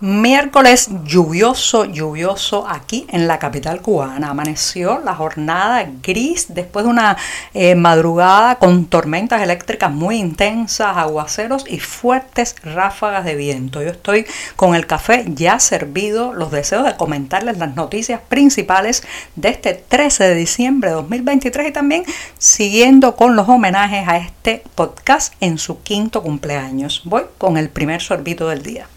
Miércoles lluvioso, lluvioso aquí en la capital cubana. Amaneció la jornada gris después de una eh, madrugada con tormentas eléctricas muy intensas, aguaceros y fuertes ráfagas de viento. Yo estoy con el café ya servido, los deseos de comentarles las noticias principales de este 13 de diciembre de 2023 y también siguiendo con los homenajes a este podcast en su quinto cumpleaños. Voy con el primer sorbito del día.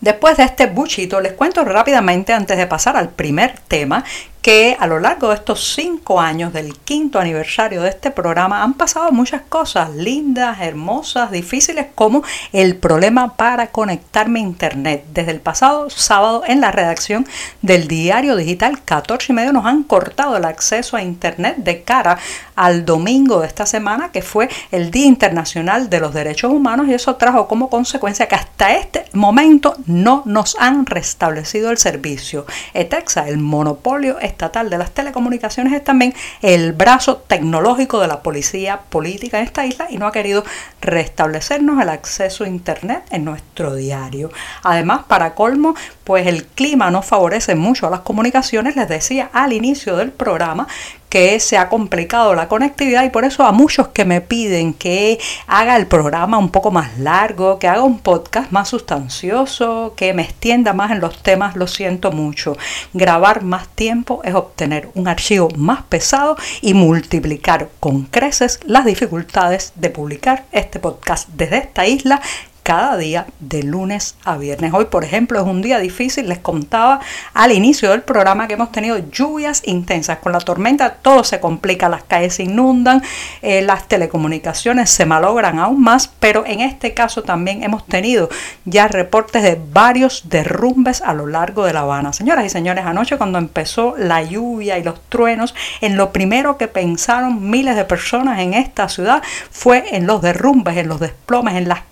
Después de este buchito, les cuento rápidamente antes de pasar al primer tema que a lo largo de estos cinco años del quinto aniversario de este programa han pasado muchas cosas lindas, hermosas, difíciles, como el problema para conectarme a internet. Desde el pasado sábado en la redacción del diario digital 14 y medio nos han cortado el acceso a internet de cara al domingo de esta semana, que fue el Día Internacional de los Derechos Humanos, y eso trajo como consecuencia que hasta este momento no nos han restablecido el servicio. ETEXA, el monopolio estatal de las telecomunicaciones es también el brazo tecnológico de la policía política en esta isla y no ha querido restablecernos el acceso a internet en nuestro diario. Además, para colmo, pues el clima no favorece mucho a las comunicaciones. Les decía al inicio del programa que se ha complicado la conectividad y por eso a muchos que me piden que haga el programa un poco más largo, que haga un podcast más sustancioso, que me extienda más en los temas, lo siento mucho. Grabar más tiempo es obtener un archivo más pesado y multiplicar con creces las dificultades de publicar este podcast desde esta isla cada día de lunes a viernes. Hoy, por ejemplo, es un día difícil. Les contaba al inicio del programa que hemos tenido lluvias intensas. Con la tormenta todo se complica, las calles se inundan, eh, las telecomunicaciones se malogran aún más, pero en este caso también hemos tenido ya reportes de varios derrumbes a lo largo de La Habana. Señoras y señores, anoche cuando empezó la lluvia y los truenos, en lo primero que pensaron miles de personas en esta ciudad fue en los derrumbes, en los desplomes, en las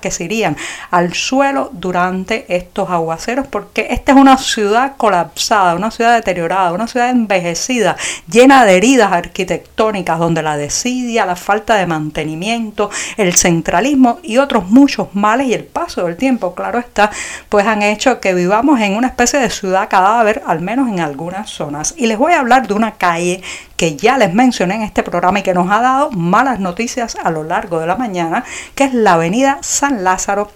que se irían al suelo durante estos aguaceros, porque esta es una ciudad colapsada, una ciudad deteriorada, una ciudad envejecida, llena de heridas arquitectónicas, donde la desidia, la falta de mantenimiento, el centralismo y otros muchos males y el paso del tiempo, claro está, pues han hecho que vivamos en una especie de ciudad cadáver, al menos en algunas zonas. Y les voy a hablar de una calle que ya les mencioné en este programa y que nos ha dado malas noticias a lo largo de la mañana, que es la avenida San Lázaro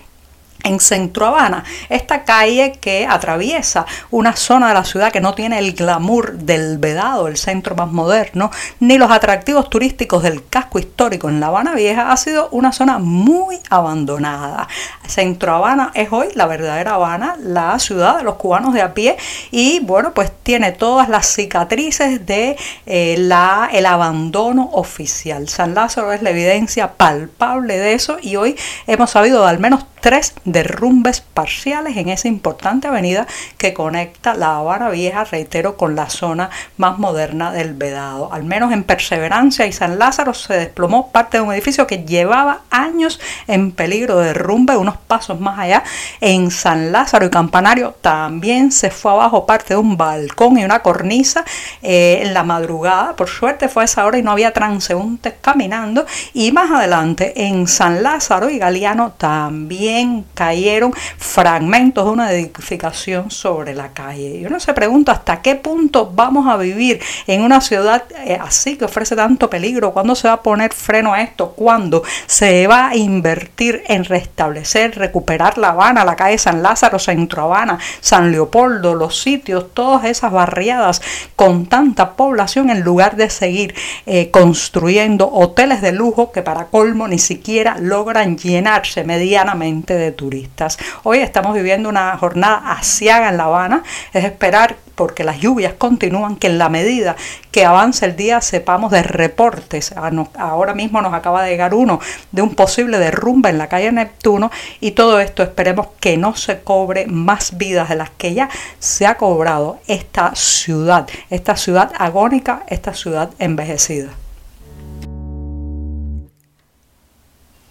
en Centro Habana, esta calle que atraviesa una zona de la ciudad que no tiene el glamour del Vedado, el centro más moderno, ni los atractivos turísticos del casco histórico en La Habana Vieja, ha sido una zona muy abandonada. Centro Habana es hoy la verdadera Habana, la ciudad de los cubanos de a pie y bueno, pues tiene todas las cicatrices de eh, el abandono oficial. San Lázaro es la evidencia palpable de eso y hoy hemos sabido de al menos tres derrumbes parciales en esa importante avenida que conecta la Habana Vieja, reitero, con la zona más moderna del Vedado. Al menos en Perseverancia y San Lázaro se desplomó parte de un edificio que llevaba años en peligro de derrumbe, unos pasos más allá. En San Lázaro y Campanario también se fue abajo parte de un balcón y una cornisa eh, en la madrugada. Por suerte fue a esa hora y no había transeúntes caminando. Y más adelante en San Lázaro y Galeano también cayeron fragmentos de una edificación sobre la calle. Y uno se pregunta hasta qué punto vamos a vivir en una ciudad eh, así que ofrece tanto peligro, cuándo se va a poner freno a esto, cuándo se va a invertir en restablecer, recuperar La Habana, la calle San Lázaro, Centro Habana, San Leopoldo, los sitios, todas esas barriadas con tanta población en lugar de seguir eh, construyendo hoteles de lujo que para colmo ni siquiera logran llenarse medianamente de turistas. Hoy estamos viviendo una jornada asiaga en La Habana, es esperar porque las lluvias continúan, que en la medida que avance el día sepamos de reportes. Ah, ahora mismo nos acaba de llegar uno de un posible derrumbe en la calle Neptuno y todo esto esperemos que no se cobre más vidas de las que ya se ha cobrado esta ciudad, esta ciudad agónica, esta ciudad envejecida.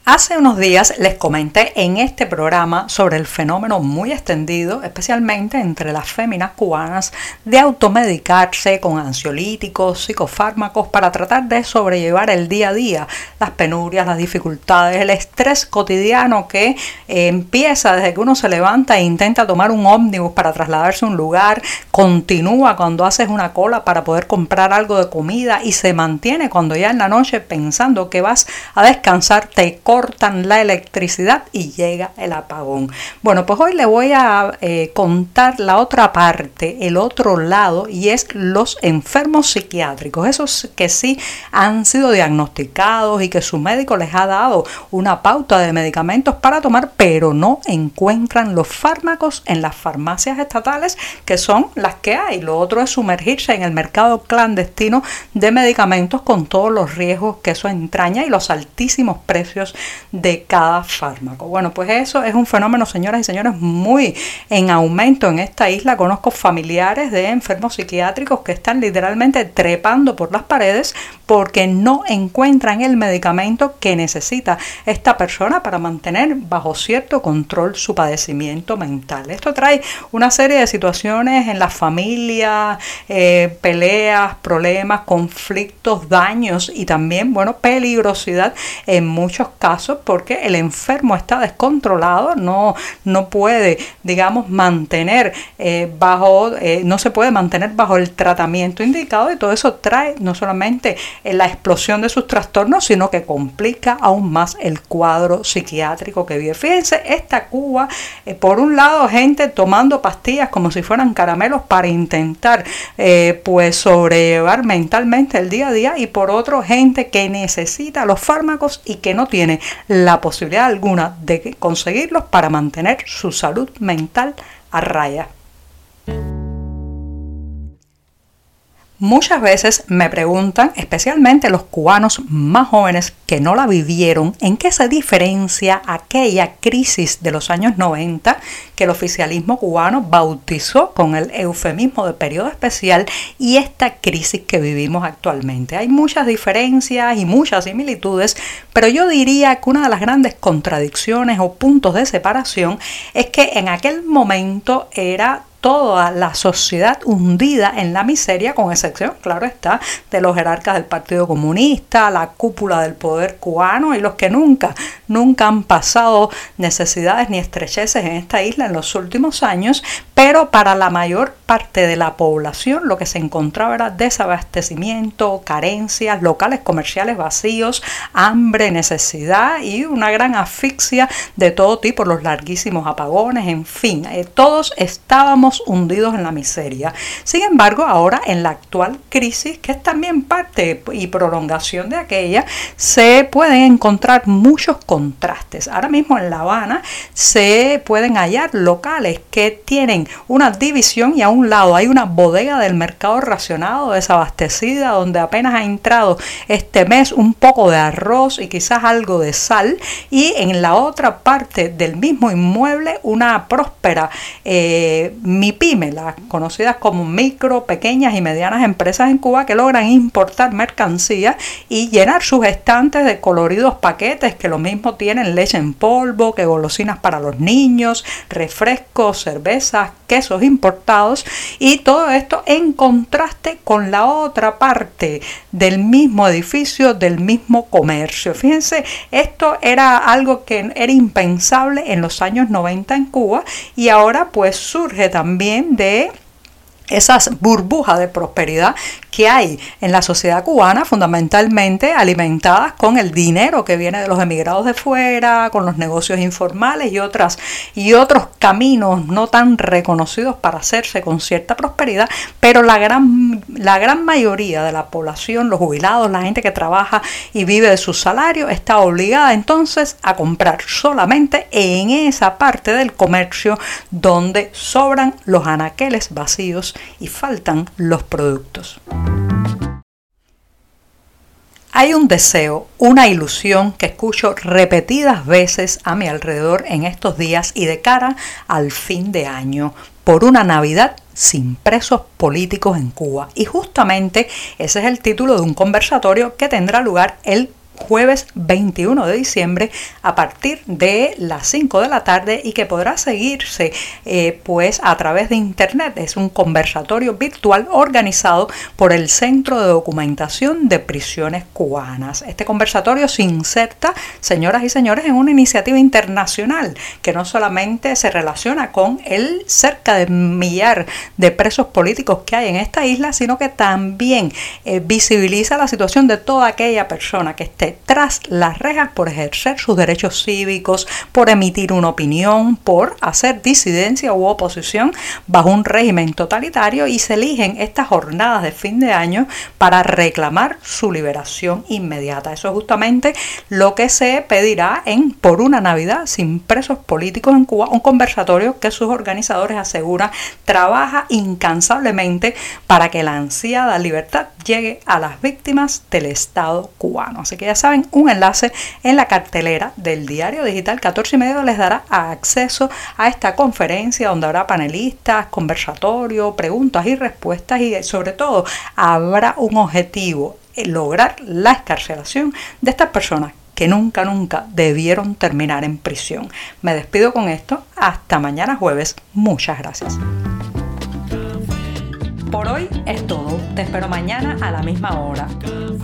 Hace unos días les comenté en este programa sobre el fenómeno muy extendido, especialmente entre las féminas cubanas, de automedicarse con ansiolíticos, psicofármacos para tratar de sobrellevar el día a día, las penurias, las dificultades, el estrés cotidiano que eh, empieza desde que uno se levanta e intenta tomar un ómnibus para trasladarse a un lugar, continúa cuando haces una cola para poder comprar algo de comida y se mantiene cuando ya en la noche pensando que vas a descansar, te cortan la electricidad y llega el apagón. Bueno, pues hoy le voy a eh, contar la otra parte, el otro lado, y es los enfermos psiquiátricos, esos que sí han sido diagnosticados y que su médico les ha dado una pauta de medicamentos para tomar, pero no encuentran los fármacos en las farmacias estatales, que son las que hay. Lo otro es sumergirse en el mercado clandestino de medicamentos con todos los riesgos que eso entraña y los altísimos precios de cada fármaco. Bueno, pues eso es un fenómeno, señoras y señores, muy en aumento en esta isla. Conozco familiares de enfermos psiquiátricos que están literalmente trepando por las paredes porque no encuentran el medicamento que necesita esta persona para mantener bajo cierto control su padecimiento mental. Esto trae una serie de situaciones en la familia, eh, peleas, problemas, conflictos, daños y también, bueno, peligrosidad en muchos casos porque el enfermo está descontrolado, no, no puede, digamos, mantener eh, bajo, eh, no se puede mantener bajo el tratamiento indicado y todo eso trae no solamente la explosión de sus trastornos, sino que complica aún más el cuadro psiquiátrico que vive. Fíjense, esta Cuba, eh, por un lado, gente tomando pastillas como si fueran caramelos para intentar pues sobrellevar mentalmente el día a día y por otro, gente que necesita los fármacos y que no tiene la posibilidad alguna de conseguirlos para mantener su salud mental a raya. Muchas veces me preguntan, especialmente los cubanos más jóvenes que no la vivieron, en qué se diferencia aquella crisis de los años 90 que el oficialismo cubano bautizó con el eufemismo de periodo especial y esta crisis que vivimos actualmente. Hay muchas diferencias y muchas similitudes, pero yo diría que una de las grandes contradicciones o puntos de separación es que en aquel momento era toda la sociedad hundida en la miseria, con excepción, claro está, de los jerarcas del Partido Comunista, la cúpula del poder cubano y los que nunca, nunca han pasado necesidades ni estrecheces en esta isla en los últimos años, pero para la mayor parte de la población lo que se encontraba era desabastecimiento, carencias, locales comerciales vacíos, hambre, necesidad y una gran asfixia de todo tipo, los larguísimos apagones, en fin, eh, todos estábamos hundidos en la miseria. Sin embargo, ahora en la actual crisis, que es también parte y prolongación de aquella, se pueden encontrar muchos contrastes. Ahora mismo en La Habana se pueden hallar locales que tienen una división y a un lado hay una bodega del mercado racionado, desabastecida, donde apenas ha entrado este mes un poco de arroz y quizás algo de sal. Y en la otra parte del mismo inmueble una próspera eh, las conocidas como micro, pequeñas y medianas empresas en Cuba que logran importar mercancías y llenar sus estantes de coloridos paquetes que lo mismo tienen leche en polvo, que golosinas para los niños, refrescos, cervezas, quesos importados y todo esto en contraste con la otra parte del mismo edificio, del mismo comercio. Fíjense, esto era algo que era impensable en los años 90 en Cuba y ahora pues surge también de esas burbujas de prosperidad que hay en la sociedad cubana, fundamentalmente alimentadas con el dinero que viene de los emigrados de fuera, con los negocios informales y otras y otros caminos no tan reconocidos para hacerse con cierta prosperidad, pero la gran la gran mayoría de la población, los jubilados, la gente que trabaja y vive de su salario está obligada entonces a comprar solamente en esa parte del comercio donde sobran los anaqueles vacíos y faltan los productos. Hay un deseo, una ilusión que escucho repetidas veces a mi alrededor en estos días y de cara al fin de año por una Navidad sin presos políticos en Cuba. Y justamente ese es el título de un conversatorio que tendrá lugar el jueves 21 de diciembre a partir de las 5 de la tarde y que podrá seguirse eh, pues a través de internet. Es un conversatorio virtual organizado por el Centro de Documentación de Prisiones Cubanas. Este conversatorio se inserta, señoras y señores, en una iniciativa internacional que no solamente se relaciona con el cerca de millar de presos políticos que hay en esta isla, sino que también eh, visibiliza la situación de toda aquella persona que esté tras las rejas por ejercer sus derechos cívicos, por emitir una opinión, por hacer disidencia u oposición bajo un régimen totalitario y se eligen estas jornadas de fin de año para reclamar su liberación inmediata. Eso es justamente lo que se pedirá en Por una Navidad sin presos políticos en Cuba, un conversatorio que sus organizadores aseguran trabaja incansablemente para que la ansiada libertad llegue a las víctimas del Estado cubano. Así que ya saben, un enlace en la cartelera del diario digital 14 y medio les dará acceso a esta conferencia donde habrá panelistas, conversatorio, preguntas y respuestas y sobre todo habrá un objetivo, eh, lograr la escarcelación de estas personas que nunca, nunca debieron terminar en prisión. Me despido con esto. Hasta mañana jueves. Muchas gracias. Por hoy es todo. Te espero mañana a la misma hora.